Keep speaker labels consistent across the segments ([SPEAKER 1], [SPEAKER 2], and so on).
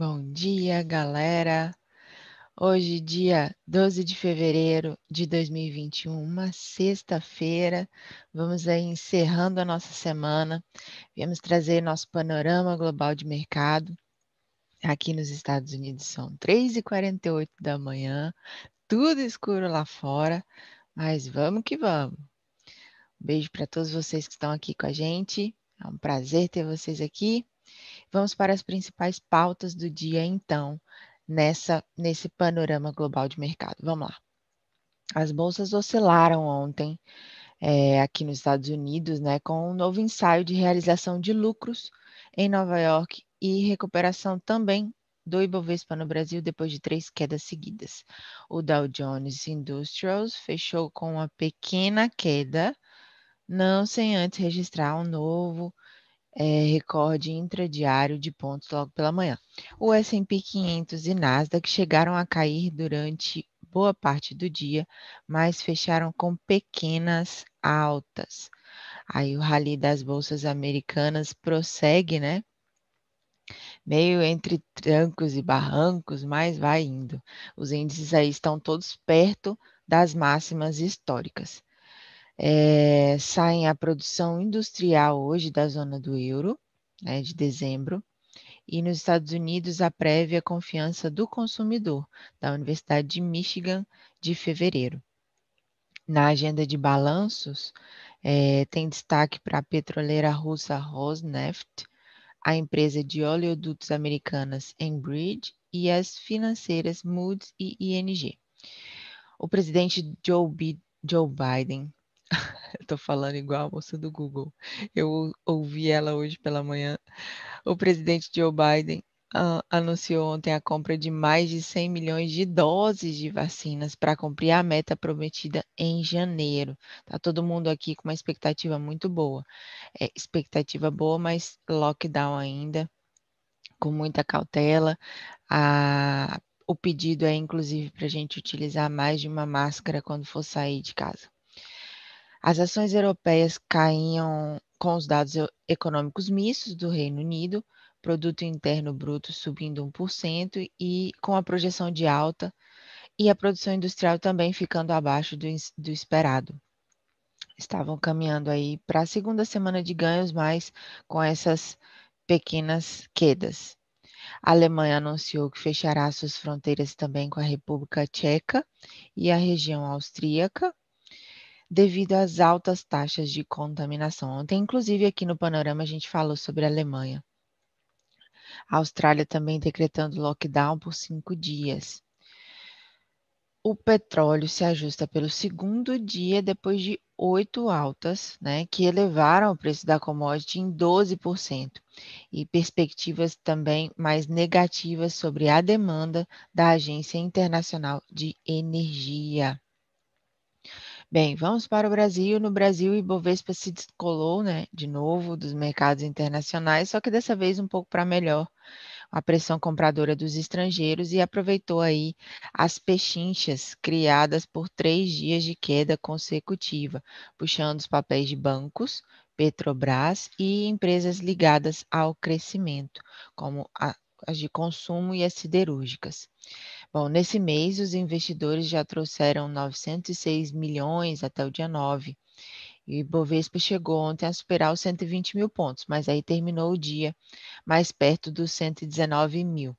[SPEAKER 1] Bom dia, galera. Hoje, dia 12 de fevereiro de 2021, uma sexta-feira. Vamos aí encerrando a nossa semana. Viemos trazer nosso panorama global de mercado. Aqui nos Estados Unidos são 3h48 da manhã, tudo escuro lá fora, mas vamos que vamos. Um beijo para todos vocês que estão aqui com a gente. É um prazer ter vocês aqui. Vamos para as principais pautas do dia, então, nessa nesse panorama global de mercado. Vamos lá. As bolsas oscilaram ontem é, aqui nos Estados Unidos, né, com um novo ensaio de realização de lucros em Nova York e recuperação também do Ibovespa no Brasil depois de três quedas seguidas. O Dow Jones Industrials fechou com uma pequena queda, não sem antes registrar um novo é, recorde intradiário de pontos logo pela manhã. O S&P 500 e Nasdaq chegaram a cair durante boa parte do dia, mas fecharam com pequenas altas. Aí o rally das bolsas americanas prossegue, né? Meio entre trancos e barrancos, mas vai indo. Os índices aí estão todos perto das máximas históricas. É, saem a produção industrial hoje da zona do euro, né, de dezembro, e nos Estados Unidos a prévia confiança do consumidor, da Universidade de Michigan, de fevereiro. Na agenda de balanços, é, tem destaque para a petroleira russa Rosneft, a empresa de oleodutos americanas Enbridge e as financeiras Moody's e ING. O presidente Joe, B Joe Biden Estou falando igual a moça do Google. Eu ouvi ela hoje pela manhã. O presidente Joe Biden uh, anunciou ontem a compra de mais de 100 milhões de doses de vacinas para cumprir a meta prometida em janeiro. Tá todo mundo aqui com uma expectativa muito boa. É, expectativa boa, mas lockdown ainda, com muita cautela. A, o pedido é, inclusive, para a gente utilizar mais de uma máscara quando for sair de casa. As ações europeias caíam com os dados econômicos mistos do Reino Unido, produto interno bruto subindo 1% e com a projeção de alta e a produção industrial também ficando abaixo do, do esperado. Estavam caminhando aí para a segunda semana de ganhos, mas com essas pequenas quedas. A Alemanha anunciou que fechará suas fronteiras também com a República Tcheca e a região austríaca, devido às altas taxas de contaminação. Ontem, inclusive, aqui no Panorama, a gente falou sobre a Alemanha. A Austrália também decretando lockdown por cinco dias. O petróleo se ajusta pelo segundo dia depois de oito altas, né, que elevaram o preço da commodity em 12%, e perspectivas também mais negativas sobre a demanda da Agência Internacional de Energia. Bem, vamos para o Brasil. No Brasil, Ibovespa se descolou, né, de novo dos mercados internacionais, só que dessa vez um pouco para melhor a pressão compradora dos estrangeiros e aproveitou aí as pechinchas criadas por três dias de queda consecutiva, puxando os papéis de bancos, Petrobras e empresas ligadas ao crescimento, como as de consumo e as siderúrgicas. Bom, nesse mês, os investidores já trouxeram 906 milhões até o dia 9. E o Ibovespa chegou ontem a superar os 120 mil pontos, mas aí terminou o dia mais perto dos 119 mil.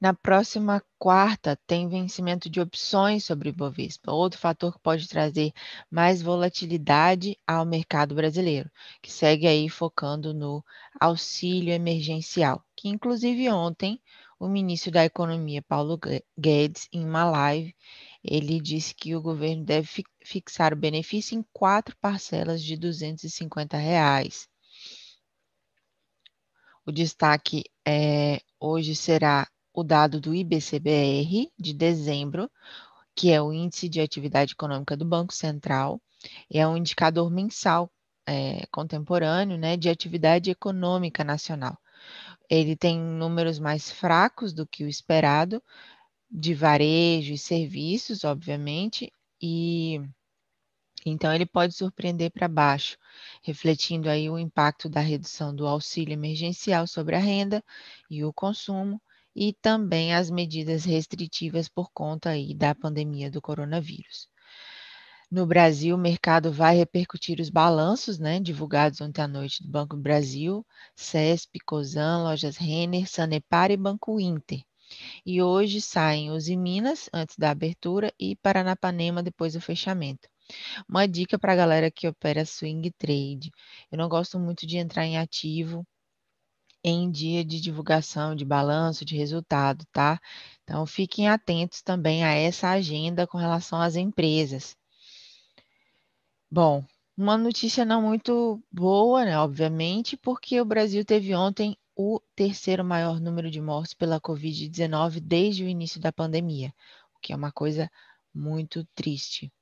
[SPEAKER 1] Na próxima quarta, tem vencimento de opções sobre o Ibovespa, outro fator que pode trazer mais volatilidade ao mercado brasileiro, que segue aí focando no auxílio emergencial, que inclusive ontem o ministro da Economia, Paulo Guedes, em uma live, ele disse que o governo deve fi fixar o benefício em quatro parcelas de 250 reais. O destaque é, hoje será o dado do IBCBR de dezembro, que é o Índice de Atividade Econômica do Banco Central, é um indicador mensal é, contemporâneo né, de atividade econômica nacional ele tem números mais fracos do que o esperado, de varejo e serviços, obviamente, e Então, ele pode surpreender para baixo, refletindo aí o impacto da redução do auxílio emergencial sobre a renda e o consumo e também as medidas restritivas por conta aí da pandemia do coronavírus. No Brasil, o mercado vai repercutir os balanços né, divulgados ontem à noite do Banco do Brasil, CESP, COSAN, Lojas Renner, Sanepar e Banco Inter. E hoje saem os em Minas, antes da abertura, e Paranapanema, depois do fechamento. Uma dica para a galera que opera swing trade. Eu não gosto muito de entrar em ativo em dia de divulgação de balanço, de resultado, tá? Então, fiquem atentos também a essa agenda com relação às empresas. Bom, uma notícia não muito boa, né, obviamente, porque o Brasil teve ontem o terceiro maior número de mortes pela Covid-19 desde o início da pandemia, o que é uma coisa muito triste.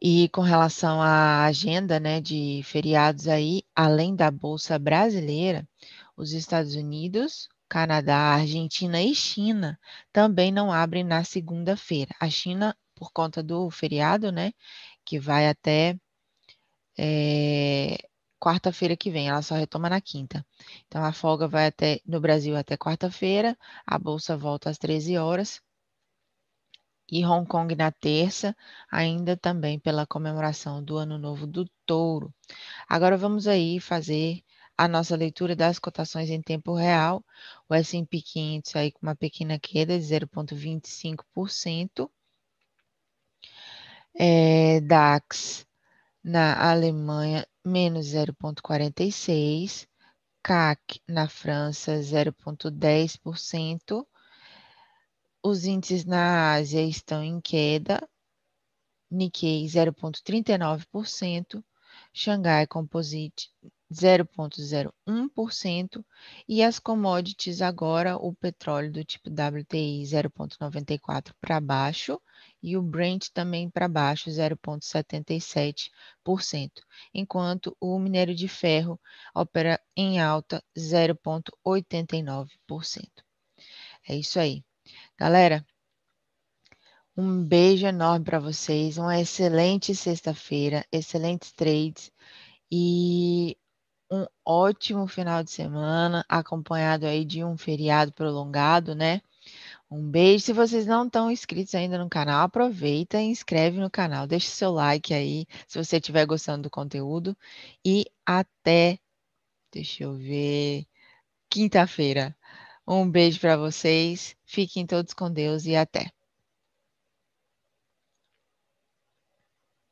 [SPEAKER 1] E com relação à agenda né, de feriados aí, além da Bolsa Brasileira, os Estados Unidos, Canadá, Argentina e China também não abrem na segunda-feira. A China, por conta do feriado, né, que vai até é, quarta-feira que vem, ela só retoma na quinta. Então a folga vai até no Brasil até quarta-feira, a bolsa volta às 13 horas e Hong Kong na terça, ainda também pela comemoração do Ano Novo do Touro. Agora vamos aí fazer a nossa leitura das cotações em tempo real. O S&P 500 aí com uma pequena queda de 0,25%. É, DAX na Alemanha, menos 0,46%. CAC na França, 0,10%. Os índices na Ásia estão em queda, Nikkei 0,39%, Xangai Composite 0,01% e as commodities agora o petróleo do tipo WTI 0,94 para baixo e o Brent também para baixo 0,77%, enquanto o minério de ferro opera em alta 0,89%. É isso aí. Galera, um beijo enorme para vocês, uma excelente sexta-feira, excelentes trades e um ótimo final de semana, acompanhado aí de um feriado prolongado, né? Um beijo. Se vocês não estão inscritos ainda no canal, aproveita e inscreve no canal. Deixe seu like aí, se você estiver gostando do conteúdo. E até, deixa eu ver, quinta-feira. Um beijo para vocês. Fiquem todos com Deus e até.